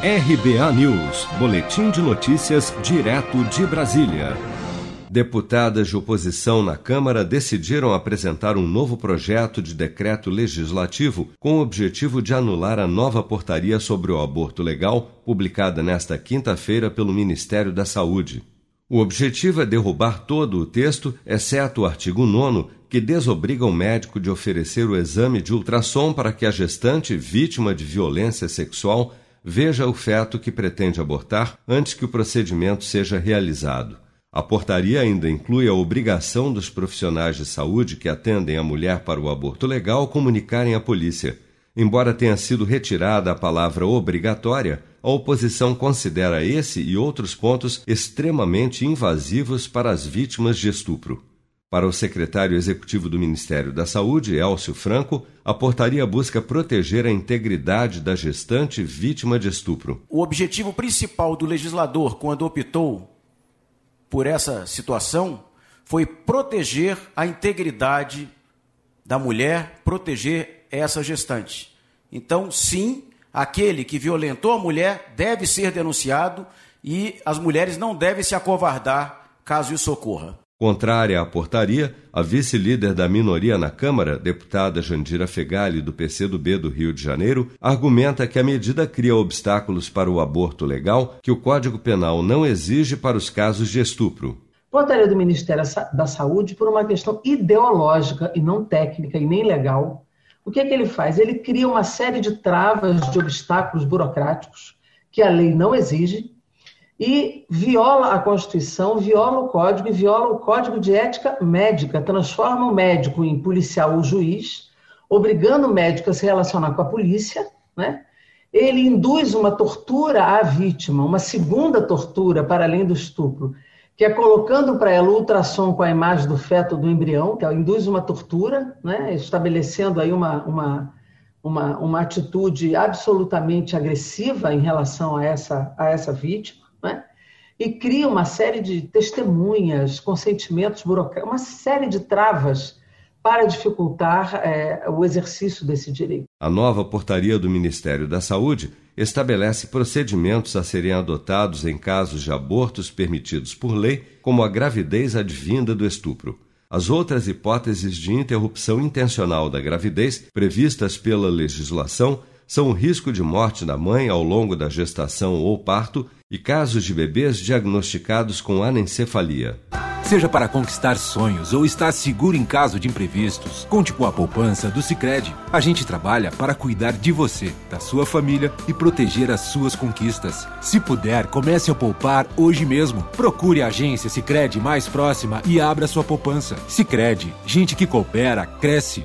RBA News, Boletim de Notícias, direto de Brasília. Deputadas de oposição na Câmara decidiram apresentar um novo projeto de decreto legislativo com o objetivo de anular a nova portaria sobre o aborto legal, publicada nesta quinta-feira pelo Ministério da Saúde. O objetivo é derrubar todo o texto, exceto o artigo 9, que desobriga o médico de oferecer o exame de ultrassom para que a gestante vítima de violência sexual veja o feto que pretende abortar antes que o procedimento seja realizado. A portaria ainda inclui a obrigação dos profissionais de saúde que atendem a mulher para o aborto legal comunicarem à polícia. Embora tenha sido retirada a palavra obrigatória, a oposição considera esse e outros pontos extremamente invasivos para as vítimas de estupro. Para o secretário executivo do Ministério da Saúde, Elcio Franco, a portaria busca proteger a integridade da gestante vítima de estupro. O objetivo principal do legislador, quando optou por essa situação, foi proteger a integridade da mulher, proteger essa gestante. Então, sim, aquele que violentou a mulher deve ser denunciado e as mulheres não devem se acovardar caso isso ocorra. Contrária à portaria, a vice-líder da minoria na Câmara, deputada Jandira Fegali, do PCdoB do Rio de Janeiro, argumenta que a medida cria obstáculos para o aborto legal que o Código Penal não exige para os casos de estupro. Portaria do Ministério da Saúde, por uma questão ideológica e não técnica e nem legal, o que é que ele faz? Ele cria uma série de travas, de obstáculos burocráticos que a lei não exige e viola a Constituição, viola o Código e viola o Código de Ética Médica, transforma o médico em policial ou juiz, obrigando o médico a se relacionar com a polícia, né? Ele induz uma tortura à vítima, uma segunda tortura para além do estupro, que é colocando para ela ultrassom com a imagem do feto do embrião, que induz uma tortura, né? estabelecendo aí uma, uma, uma, uma atitude absolutamente agressiva em relação a essa, a essa vítima né? e cria uma série de testemunhas, consentimentos burocráticos, uma série de travas para dificultar é, o exercício desse direito. A nova portaria do Ministério da Saúde estabelece procedimentos a serem adotados em casos de abortos permitidos por lei, como a gravidez advinda do estupro. As outras hipóteses de interrupção intencional da gravidez previstas pela legislação são o risco de morte da mãe ao longo da gestação ou parto e casos de bebês diagnosticados com anencefalia. Seja para conquistar sonhos ou estar seguro em caso de imprevistos, conte com a poupança do Sicredi. A gente trabalha para cuidar de você, da sua família e proteger as suas conquistas. Se puder, comece a poupar hoje mesmo. Procure a agência Sicredi mais próxima e abra sua poupança. Sicredi, gente que coopera cresce